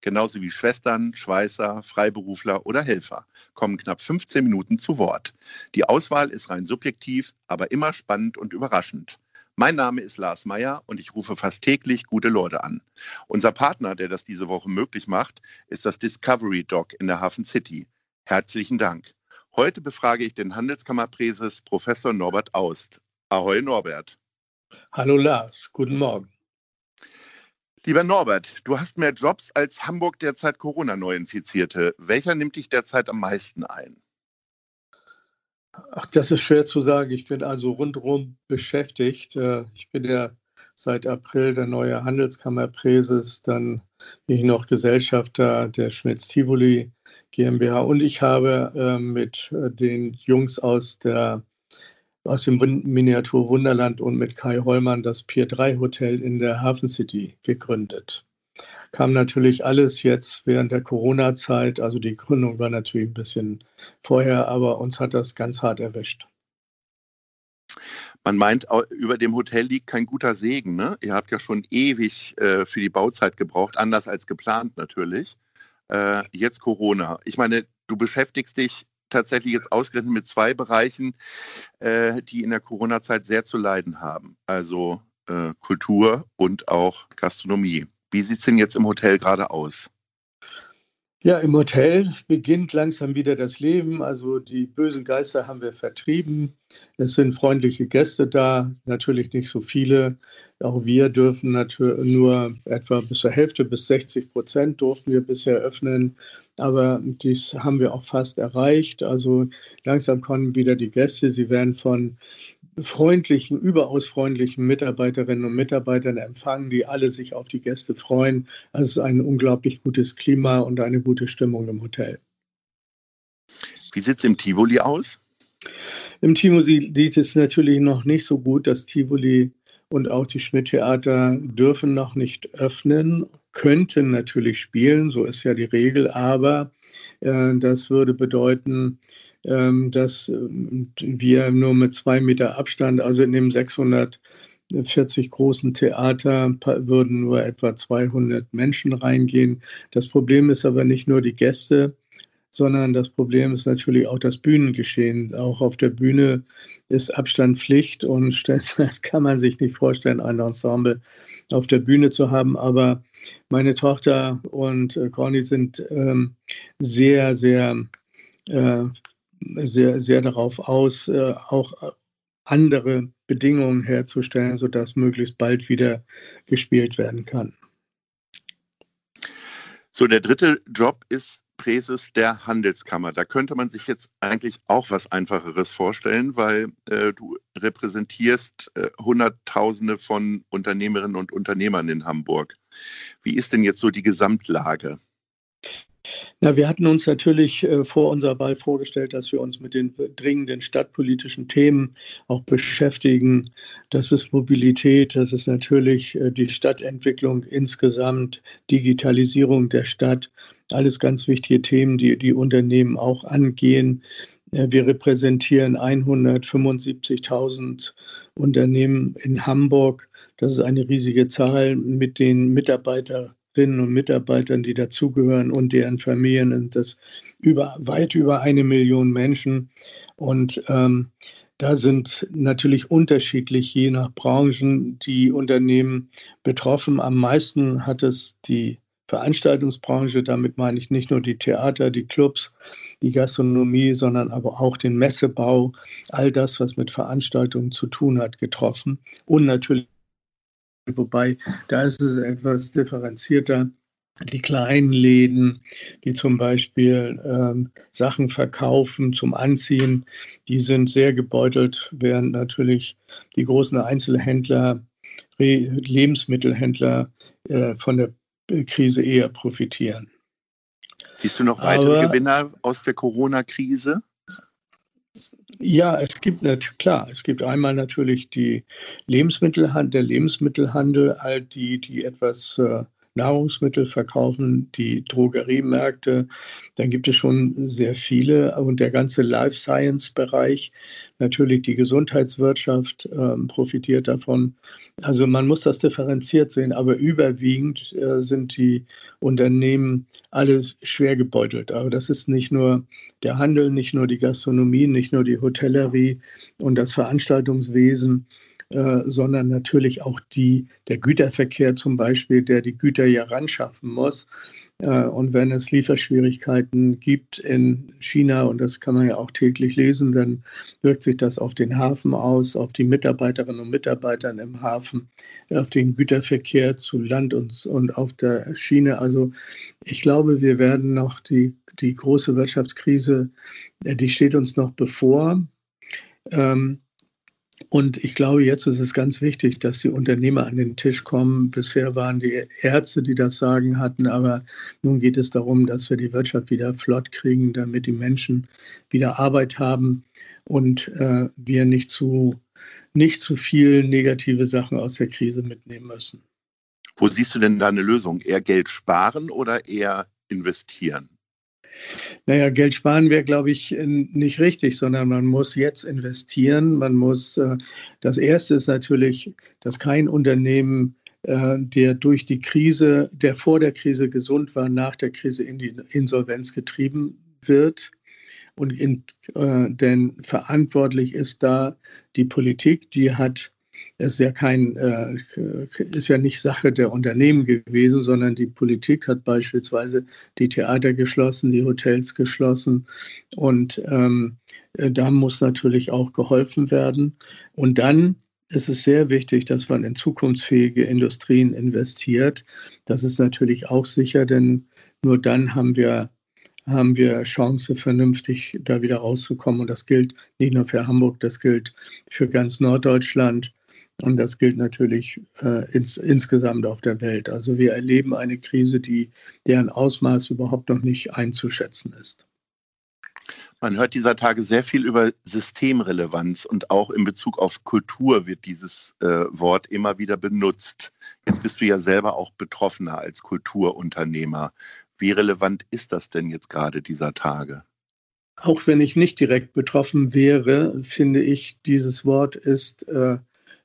genauso wie Schwestern, Schweißer, Freiberufler oder Helfer, kommen knapp 15 Minuten zu Wort. Die Auswahl ist rein subjektiv, aber immer spannend und überraschend. Mein Name ist Lars Meyer und ich rufe fast täglich gute Leute an. Unser Partner, der das diese Woche möglich macht, ist das Discovery Dog in der Hafen City. Herzlichen Dank. Heute befrage ich den Handelskammerpräses Professor Norbert Aust. Ahoi Norbert. Hallo Lars, guten Morgen. Lieber Norbert, du hast mehr Jobs als Hamburg derzeit Corona-Neuinfizierte. Welcher nimmt dich derzeit am meisten ein? Ach, das ist schwer zu sagen. Ich bin also rundherum beschäftigt. Äh, ich bin ja seit April der neue Handelskammerpräses, dann bin ich noch Gesellschafter der Schmitz-Tivoli GmbH und ich habe äh, mit äh, den Jungs aus der aus dem Miniatur Wunderland und mit Kai Hollmann das Pier 3 Hotel in der Hafen City gegründet. Kam natürlich alles jetzt während der Corona-Zeit, also die Gründung war natürlich ein bisschen vorher, aber uns hat das ganz hart erwischt. Man meint, über dem Hotel liegt kein guter Segen. Ne? Ihr habt ja schon ewig äh, für die Bauzeit gebraucht, anders als geplant natürlich. Äh, jetzt Corona. Ich meine, du beschäftigst dich tatsächlich jetzt ausgerechnet mit zwei Bereichen, äh, die in der Corona-Zeit sehr zu leiden haben. Also äh, Kultur und auch Gastronomie. Wie sieht es denn jetzt im Hotel gerade aus? Ja, im Hotel beginnt langsam wieder das Leben. Also die bösen Geister haben wir vertrieben. Es sind freundliche Gäste da, natürlich nicht so viele. Auch wir dürfen natürlich nur etwa bis zur Hälfte, bis 60 Prozent durften wir bisher öffnen. Aber dies haben wir auch fast erreicht. Also langsam kommen wieder die Gäste. Sie werden von freundlichen, überaus freundlichen Mitarbeiterinnen und Mitarbeitern empfangen, die alle sich auf die Gäste freuen. Also es ist ein unglaublich gutes Klima und eine gute Stimmung im Hotel. Wie sieht es im Tivoli aus? Im Tivoli sieht es natürlich noch nicht so gut. Das Tivoli und auch die Schmidt-Theater dürfen noch nicht öffnen, könnten natürlich spielen, so ist ja die Regel, aber äh, das würde bedeuten, ähm, dass ähm, wir nur mit zwei Meter Abstand, also in dem 640 großen Theater, würden nur etwa 200 Menschen reingehen. Das Problem ist aber nicht nur die Gäste, sondern das Problem ist natürlich auch das Bühnengeschehen. Auch auf der Bühne ist Abstand Pflicht und das kann man sich nicht vorstellen, ein Ensemble auf der Bühne zu haben. Aber meine Tochter und äh, Conny sind ähm, sehr, sehr äh, sehr, sehr darauf aus, äh, auch andere Bedingungen herzustellen, sodass möglichst bald wieder gespielt werden kann. So, der dritte Job ist Präses der Handelskammer. Da könnte man sich jetzt eigentlich auch was Einfacheres vorstellen, weil äh, du repräsentierst äh, Hunderttausende von Unternehmerinnen und Unternehmern in Hamburg. Wie ist denn jetzt so die Gesamtlage? Na, wir hatten uns natürlich äh, vor unserer Wahl vorgestellt, dass wir uns mit den dringenden stadtpolitischen Themen auch beschäftigen. Das ist Mobilität, das ist natürlich äh, die Stadtentwicklung insgesamt, Digitalisierung der Stadt, alles ganz wichtige Themen, die die Unternehmen auch angehen. Äh, wir repräsentieren 175.000 Unternehmen in Hamburg. Das ist eine riesige Zahl mit den Mitarbeitern Mitarbeiterinnen und Mitarbeitern, die dazugehören und deren Familien und das über, weit über eine Million Menschen. Und ähm, da sind natürlich unterschiedlich je nach Branchen die Unternehmen betroffen. Am meisten hat es die Veranstaltungsbranche, damit meine ich nicht nur die Theater, die Clubs, die Gastronomie, sondern aber auch den Messebau, all das, was mit Veranstaltungen zu tun hat, getroffen. Und natürlich Wobei, da ist es etwas differenzierter. Die kleinen Läden, die zum Beispiel ähm, Sachen verkaufen zum Anziehen, die sind sehr gebeutelt, während natürlich die großen Einzelhändler, Lebensmittelhändler äh, von der Krise eher profitieren. Siehst du noch weitere Aber, Gewinner aus der Corona-Krise? Ja, es gibt natürlich, klar, es gibt einmal natürlich die Lebensmittelhandel, der Lebensmittelhandel, all die, die etwas äh, Nahrungsmittel verkaufen, die Drogeriemärkte, dann gibt es schon sehr viele und der ganze Life Science Bereich, natürlich die Gesundheitswirtschaft äh, profitiert davon. Also man muss das differenziert sehen, aber überwiegend äh, sind die Unternehmen alle schwer gebeutelt. Aber das ist nicht nur der Handel, nicht nur die Gastronomie, nicht nur die Hotellerie und das Veranstaltungswesen, äh, sondern natürlich auch die, der Güterverkehr zum Beispiel, der die Güter ja ranschaffen muss. Äh, und wenn es Lieferschwierigkeiten gibt in China, und das kann man ja auch täglich lesen, dann wirkt sich das auf den Hafen aus, auf die Mitarbeiterinnen und Mitarbeiter im Hafen, auf den Güterverkehr zu Land und, und auf der Schiene. Also ich glaube, wir werden noch die, die große Wirtschaftskrise, äh, die steht uns noch bevor. Ähm, und ich glaube, jetzt ist es ganz wichtig, dass die Unternehmer an den Tisch kommen. Bisher waren die Ärzte, die das Sagen hatten, aber nun geht es darum, dass wir die Wirtschaft wieder flott kriegen, damit die Menschen wieder Arbeit haben und äh, wir nicht zu, nicht zu viel negative Sachen aus der Krise mitnehmen müssen. Wo siehst du denn da eine Lösung? Eher Geld sparen oder eher investieren? Naja, Geld sparen wäre, glaube ich, nicht richtig, sondern man muss jetzt investieren. Man muss, äh, das Erste ist natürlich, dass kein Unternehmen, äh, der durch die Krise, der vor der Krise gesund war, nach der Krise in die Insolvenz getrieben wird. Und in, äh, denn verantwortlich ist da die Politik, die hat es ist ja kein, äh, ist ja nicht Sache der Unternehmen gewesen, sondern die Politik hat beispielsweise die Theater geschlossen, die Hotels geschlossen und ähm, äh, da muss natürlich auch geholfen werden. Und dann ist es sehr wichtig, dass man in zukunftsfähige Industrien investiert. Das ist natürlich auch sicher, denn nur dann haben wir haben wir Chance, vernünftig da wieder rauszukommen. Und das gilt nicht nur für Hamburg, das gilt für ganz Norddeutschland. Und das gilt natürlich äh, ins, insgesamt auf der Welt. Also wir erleben eine Krise, die, deren Ausmaß überhaupt noch nicht einzuschätzen ist. Man hört dieser Tage sehr viel über Systemrelevanz und auch in Bezug auf Kultur wird dieses äh, Wort immer wieder benutzt. Jetzt bist du ja selber auch Betroffener als Kulturunternehmer. Wie relevant ist das denn jetzt gerade dieser Tage? Auch wenn ich nicht direkt betroffen wäre, finde ich, dieses Wort ist äh,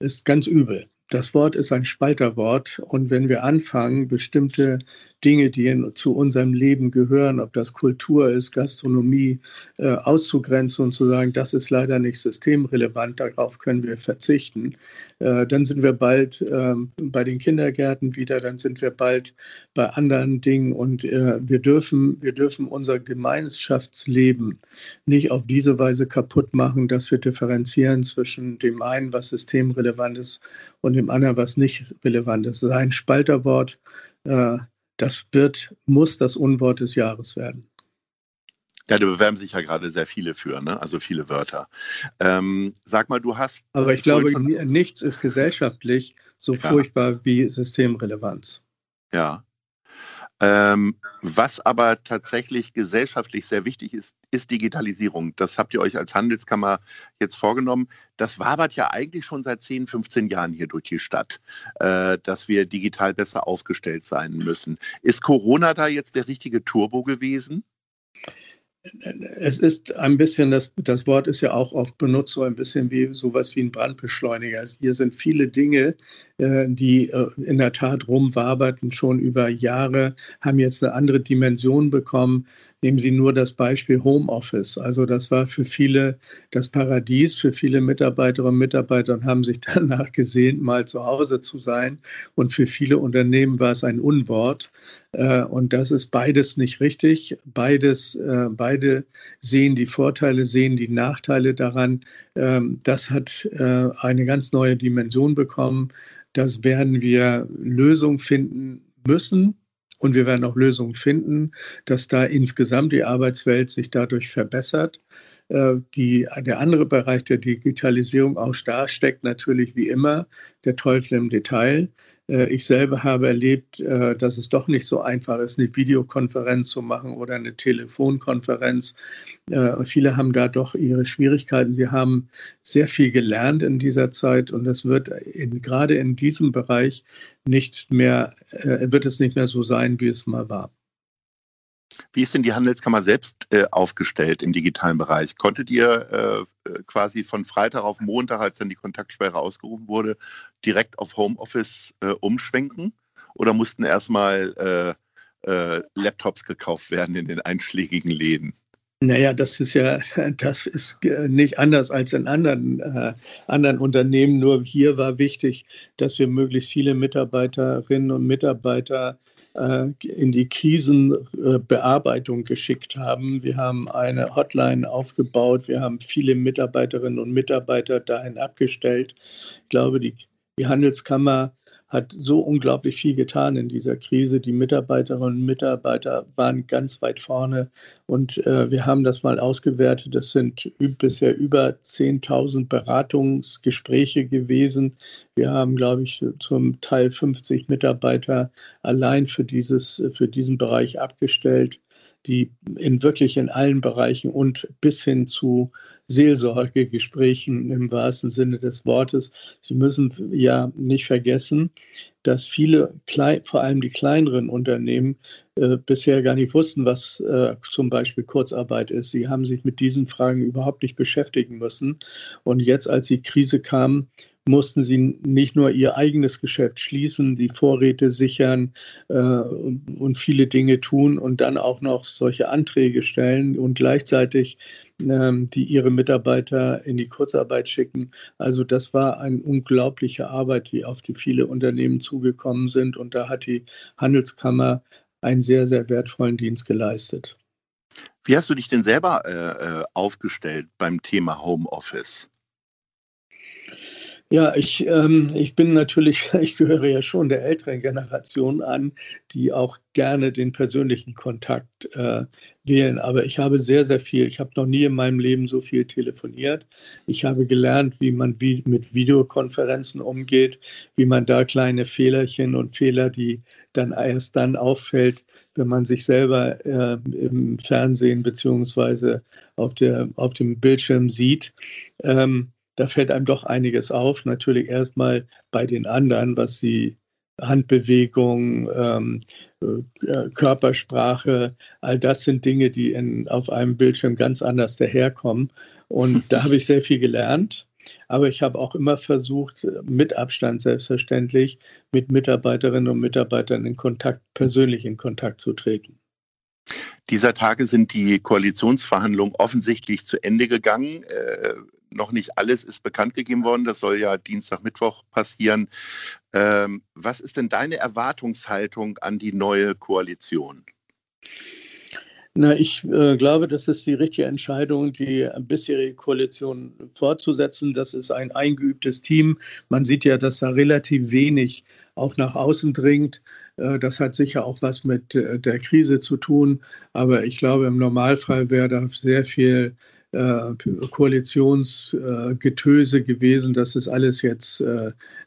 ist ganz übel. Das Wort ist ein Spalterwort und wenn wir anfangen, bestimmte Dinge, die in, zu unserem Leben gehören, ob das Kultur ist, Gastronomie, äh, auszugrenzen und zu sagen, das ist leider nicht systemrelevant, darauf können wir verzichten, äh, dann sind wir bald äh, bei den Kindergärten wieder, dann sind wir bald bei anderen Dingen und äh, wir, dürfen, wir dürfen unser Gemeinschaftsleben nicht auf diese Weise kaputt machen, dass wir differenzieren zwischen dem einen, was systemrelevant ist, und dem anderen, was nicht relevant ist. Das ist ein Spalterwort. Äh, das wird, muss das Unwort des Jahres werden. Ja, da bewerben sich ja gerade sehr viele für, ne? also viele Wörter. Ähm, sag mal, du hast. Aber ich glaube, nichts ist gesellschaftlich so ja. furchtbar wie Systemrelevanz. Ja. Ähm, was aber tatsächlich gesellschaftlich sehr wichtig ist, ist Digitalisierung. Das habt ihr euch als Handelskammer jetzt vorgenommen. Das wabert ja eigentlich schon seit 10, 15 Jahren hier durch die Stadt, äh, dass wir digital besser aufgestellt sein müssen. Ist Corona da jetzt der richtige Turbo gewesen? Es ist ein bisschen, das, das Wort ist ja auch oft benutzt, so ein bisschen wie sowas wie ein Brandbeschleuniger. Also hier sind viele Dinge, die äh, in der Tat rumwaberten schon über Jahre, haben jetzt eine andere Dimension bekommen. Nehmen Sie nur das Beispiel Homeoffice. Also das war für viele das Paradies, für viele Mitarbeiterinnen und Mitarbeiter und haben sich danach gesehnt, mal zu Hause zu sein. Und für viele Unternehmen war es ein Unwort. Äh, und das ist beides nicht richtig. Beides, äh, beide sehen die Vorteile, sehen die Nachteile daran. Ähm, das hat äh, eine ganz neue Dimension bekommen. Das werden wir Lösungen finden müssen. Und wir werden auch Lösungen finden, dass da insgesamt die Arbeitswelt sich dadurch verbessert. Äh, die, der andere Bereich der Digitalisierung, auch da steckt natürlich wie immer der Teufel im Detail. Äh, ich selber habe erlebt, äh, dass es doch nicht so einfach ist, eine Videokonferenz zu machen oder eine Telefonkonferenz. Äh, viele haben da doch ihre Schwierigkeiten. Sie haben sehr viel gelernt in dieser Zeit und es wird in, gerade in diesem Bereich nicht mehr, wird es nicht mehr so sein, wie es mal war. Wie ist denn die Handelskammer selbst äh, aufgestellt im digitalen Bereich? Konntet ihr äh, quasi von Freitag auf Montag, als dann die Kontaktsperre ausgerufen wurde, direkt auf Homeoffice äh, umschwenken? Oder mussten erstmal äh, äh, Laptops gekauft werden in den einschlägigen Läden? Naja, das ist ja, das ist äh, nicht anders als in anderen, äh, anderen Unternehmen. Nur hier war wichtig, dass wir möglichst viele Mitarbeiterinnen und Mitarbeiter äh, in die Krisenbearbeitung geschickt haben. Wir haben eine Hotline aufgebaut. Wir haben viele Mitarbeiterinnen und Mitarbeiter dahin abgestellt. Ich glaube, die, die Handelskammer hat so unglaublich viel getan in dieser Krise. Die Mitarbeiterinnen und Mitarbeiter waren ganz weit vorne und äh, wir haben das mal ausgewertet. Das sind bisher über 10.000 Beratungsgespräche gewesen. Wir haben, glaube ich, zum Teil 50 Mitarbeiter allein für, dieses, für diesen Bereich abgestellt die in wirklich in allen Bereichen und bis hin zu Seelsorgegesprächen im wahrsten Sinne des Wortes. Sie müssen ja nicht vergessen, dass viele, vor allem die kleineren Unternehmen, äh, bisher gar nicht wussten, was äh, zum Beispiel Kurzarbeit ist. Sie haben sich mit diesen Fragen überhaupt nicht beschäftigen müssen. Und jetzt, als die Krise kam, mussten sie nicht nur ihr eigenes Geschäft schließen, die Vorräte sichern äh, und, viele Dinge tun und dann auch noch solche Anträge stellen und gleichzeitig ähm, die ihre Mitarbeiter in die Kurzarbeit schicken. Also das war eine unglaubliche Arbeit, die auf die viele Unternehmen zugekommen sind und da hat die Handelskammer einen sehr, sehr wertvollen Dienst geleistet. Wie hast du dich denn selber äh, äh aufgestellt beim Thema Homeoffice? Ja, ich, ähm, ich bin natürlich, ich gehöre ja schon der älteren Generation an, die auch gerne den persönlichen Kontakt äh, wählen. Aber ich habe sehr, sehr viel, ich habe noch nie in meinem Leben so viel telefoniert. Ich habe gelernt, wie man wie, mit Videokonferenzen umgeht, wie man da kleine Fehlerchen und Fehler, die dann erst dann auffällt, wenn man sich selber äh, im Fernsehen beziehungsweise auf, der, auf dem Bildschirm sieht. Ähm, da fällt einem doch einiges auf. Natürlich erstmal bei den anderen, was sie Handbewegung, ähm, äh, Körpersprache, all das sind Dinge, die in, auf einem Bildschirm ganz anders daherkommen. Und da habe ich sehr viel gelernt. Aber ich habe auch immer versucht, mit Abstand selbstverständlich, mit Mitarbeiterinnen und Mitarbeitern in Kontakt, persönlich in Kontakt zu treten. Dieser Tage sind die Koalitionsverhandlungen offensichtlich zu Ende gegangen. Äh, noch nicht alles ist bekannt gegeben worden. Das soll ja Dienstag, Mittwoch passieren. Ähm, was ist denn deine Erwartungshaltung an die neue Koalition? Na, ich äh, glaube, das ist die richtige Entscheidung, die bisherige Koalition fortzusetzen. Das ist ein eingeübtes Team. Man sieht ja, dass da relativ wenig auch nach außen dringt. Äh, das hat sicher auch was mit äh, der Krise zu tun. Aber ich glaube, im Normalfall wäre da sehr viel äh, Koalitionsgetöse gewesen. Das ist alles jetzt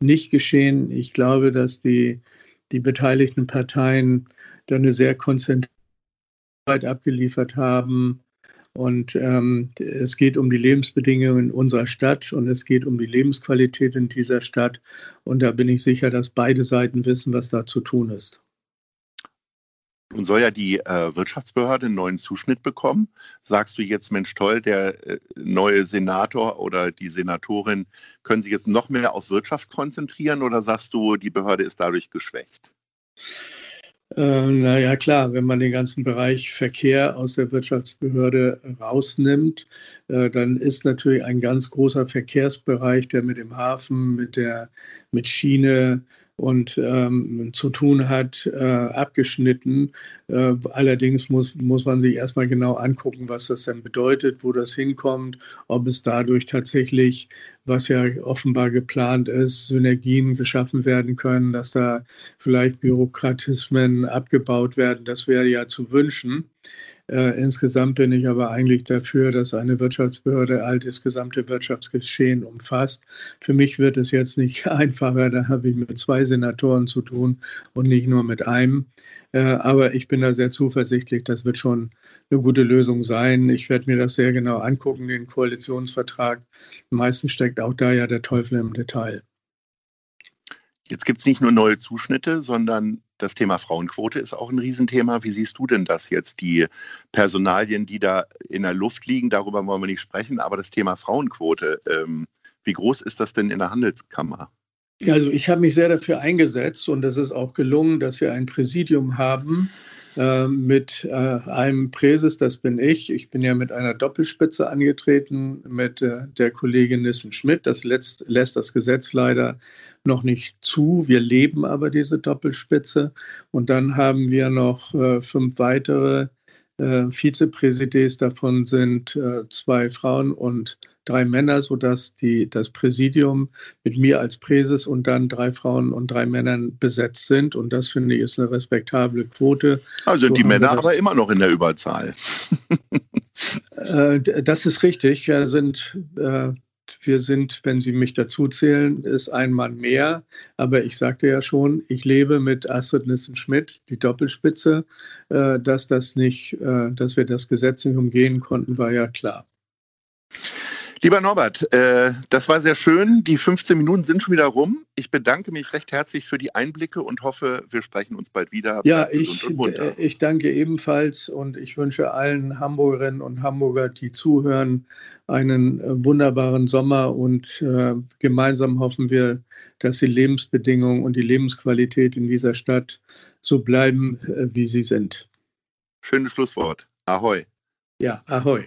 nicht geschehen. Ich glaube, dass die, die beteiligten Parteien da eine sehr konzentrierte Arbeit abgeliefert haben. Und ähm, es geht um die Lebensbedingungen in unserer Stadt und es geht um die Lebensqualität in dieser Stadt. Und da bin ich sicher, dass beide Seiten wissen, was da zu tun ist. Nun soll ja die äh, Wirtschaftsbehörde einen neuen Zuschnitt bekommen. Sagst du jetzt, Mensch, toll, der äh, neue Senator oder die Senatorin können sich jetzt noch mehr auf Wirtschaft konzentrieren oder sagst du, die Behörde ist dadurch geschwächt? Äh, naja, klar, wenn man den ganzen Bereich Verkehr aus der Wirtschaftsbehörde rausnimmt, äh, dann ist natürlich ein ganz großer Verkehrsbereich, der mit dem Hafen, mit der mit Schiene, und ähm, zu tun hat, äh, abgeschnitten. Äh, allerdings muss, muss man sich erstmal genau angucken, was das denn bedeutet, wo das hinkommt, ob es dadurch tatsächlich, was ja offenbar geplant ist, Synergien geschaffen werden können, dass da vielleicht Bürokratismen abgebaut werden. Das wäre ja zu wünschen. Äh, insgesamt bin ich aber eigentlich dafür, dass eine Wirtschaftsbehörde all das gesamte Wirtschaftsgeschehen umfasst. Für mich wird es jetzt nicht einfacher, da habe ich mit zwei Senatoren zu tun und nicht nur mit einem. Äh, aber ich bin da sehr zuversichtlich, das wird schon eine gute Lösung sein. Ich werde mir das sehr genau angucken, den Koalitionsvertrag. Meistens steckt auch da ja der Teufel im Detail. Jetzt gibt es nicht nur neue Zuschnitte, sondern das Thema Frauenquote ist auch ein Riesenthema. Wie siehst du denn das jetzt? Die Personalien, die da in der Luft liegen, darüber wollen wir nicht sprechen, aber das Thema Frauenquote, ähm, wie groß ist das denn in der Handelskammer? Also ich habe mich sehr dafür eingesetzt und es ist auch gelungen, dass wir ein Präsidium haben, äh, mit äh, einem Präses, das bin ich. Ich bin ja mit einer Doppelspitze angetreten mit äh, der Kollegin Nissen Schmidt. Das lässt, lässt das Gesetz leider noch nicht zu. Wir leben aber diese Doppelspitze. Und dann haben wir noch äh, fünf weitere äh, Vizepräsidents. Davon sind äh, zwei Frauen und drei Männer, sodass die, das Präsidium mit mir als Präses und dann drei Frauen und drei Männern besetzt sind. Und das finde ich ist eine respektable Quote. Also so die Männer aber immer noch in der Überzahl. äh, das ist richtig. Wir sind, äh, wir sind, wenn Sie mich dazu zählen, ist ein Mann mehr. Aber ich sagte ja schon, ich lebe mit Astrid Nissen-Schmidt, die Doppelspitze. Äh, dass das nicht, äh, dass wir das Gesetz nicht umgehen konnten, war ja klar. Lieber Norbert, äh, das war sehr schön. Die 15 Minuten sind schon wieder rum. Ich bedanke mich recht herzlich für die Einblicke und hoffe, wir sprechen uns bald wieder. Ja, ich, äh, ich danke ebenfalls und ich wünsche allen Hamburgerinnen und Hamburger, die zuhören, einen äh, wunderbaren Sommer und äh, gemeinsam hoffen wir, dass die Lebensbedingungen und die Lebensqualität in dieser Stadt so bleiben, äh, wie sie sind. Schönes Schlusswort. Ahoi. Ja, ahoi.